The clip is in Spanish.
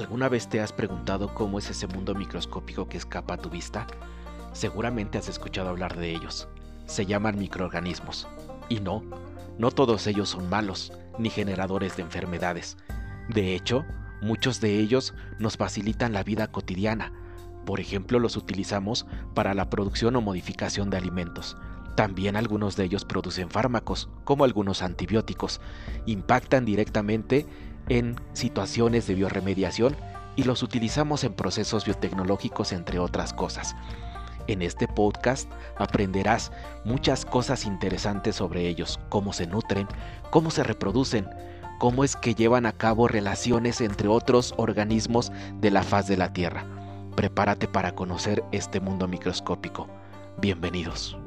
¿Alguna vez te has preguntado cómo es ese mundo microscópico que escapa a tu vista? Seguramente has escuchado hablar de ellos. Se llaman microorganismos. Y no, no todos ellos son malos, ni generadores de enfermedades. De hecho, muchos de ellos nos facilitan la vida cotidiana. Por ejemplo, los utilizamos para la producción o modificación de alimentos. También algunos de ellos producen fármacos, como algunos antibióticos. Impactan directamente en situaciones de bioremediación y los utilizamos en procesos biotecnológicos entre otras cosas. En este podcast aprenderás muchas cosas interesantes sobre ellos, cómo se nutren, cómo se reproducen, cómo es que llevan a cabo relaciones entre otros organismos de la faz de la Tierra. Prepárate para conocer este mundo microscópico. Bienvenidos.